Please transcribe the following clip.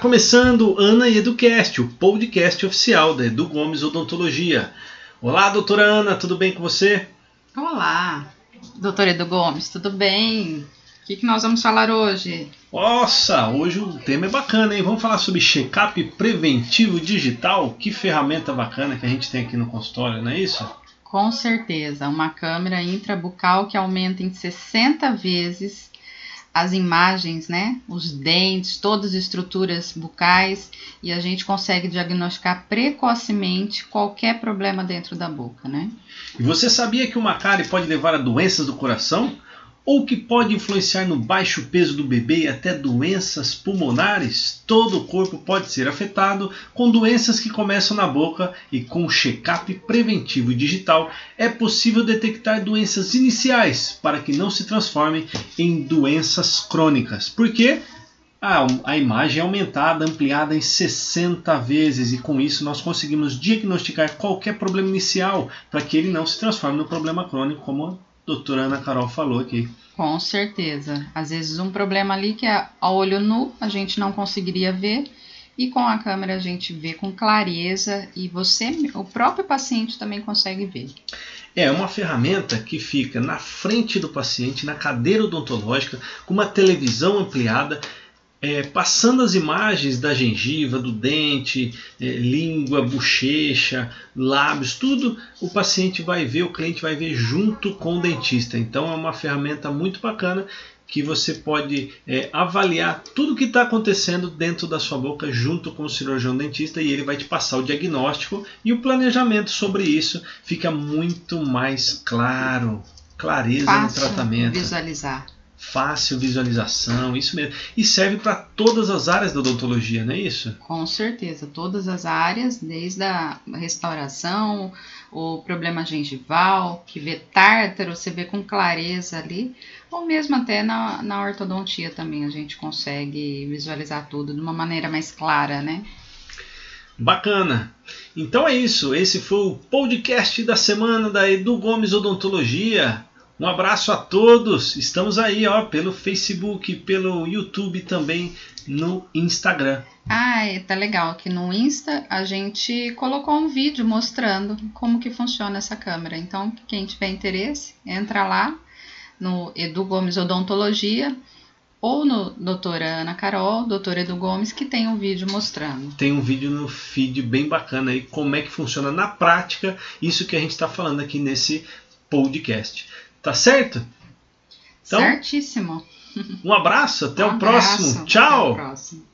começando Ana e Educast, o podcast oficial da Edu Gomes Odontologia. Olá, doutora Ana, tudo bem com você? Olá, doutor Edu Gomes, tudo bem? O que, que nós vamos falar hoje? Nossa, hoje o tema é bacana, hein? Vamos falar sobre check-up preventivo digital. Que ferramenta bacana que a gente tem aqui no consultório, não é isso? Com certeza, uma câmera intrabucal que aumenta em 60 vezes as imagens, né? Os dentes, todas as estruturas bucais e a gente consegue diagnosticar precocemente qualquer problema dentro da boca, né? E você sabia que uma cárie pode levar a doenças do coração? Ou que pode influenciar no baixo peso do bebê e até doenças pulmonares. Todo o corpo pode ser afetado com doenças que começam na boca e com check-up preventivo digital é possível detectar doenças iniciais para que não se transformem em doenças crônicas. Por quê? a, a imagem é aumentada, ampliada em 60 vezes e com isso nós conseguimos diagnosticar qualquer problema inicial para que ele não se transforme no problema crônico como doutora Ana Carol falou aqui. Com certeza. Às vezes um problema ali que é a olho nu a gente não conseguiria ver e com a câmera a gente vê com clareza e você, o próprio paciente também consegue ver. É uma ferramenta que fica na frente do paciente, na cadeira odontológica, com uma televisão ampliada é, passando as imagens da gengiva, do dente, é, língua, bochecha, lábios, tudo o paciente vai ver, o cliente vai ver junto com o dentista. Então é uma ferramenta muito bacana que você pode é, avaliar tudo o que está acontecendo dentro da sua boca junto com o cirurgião dentista e ele vai te passar o diagnóstico e o planejamento sobre isso fica muito mais claro, clareza Fácil no tratamento. Visualizar fácil visualização, isso mesmo. E serve para todas as áreas da odontologia, não é isso? Com certeza, todas as áreas, desde a restauração, o problema gengival, que vê tártaro, você vê com clareza ali, ou mesmo até na, na ortodontia também a gente consegue visualizar tudo de uma maneira mais clara, né? Bacana. Então é isso. Esse foi o podcast da semana da Edu Gomes Odontologia. Um abraço a todos. Estamos aí, ó, pelo Facebook, pelo YouTube também no Instagram. Ah, tá legal que no Insta a gente colocou um vídeo mostrando como que funciona essa câmera. Então, quem tiver interesse, entra lá no Edu Gomes Odontologia ou no doutora Ana Carol, doutora Edu Gomes, que tem um vídeo mostrando. Tem um vídeo no feed bem bacana aí, como é que funciona na prática isso que a gente está falando aqui nesse podcast. Tá certo? Então, Certíssimo. Um abraço, até um o próximo. Tchau. Até o próximo.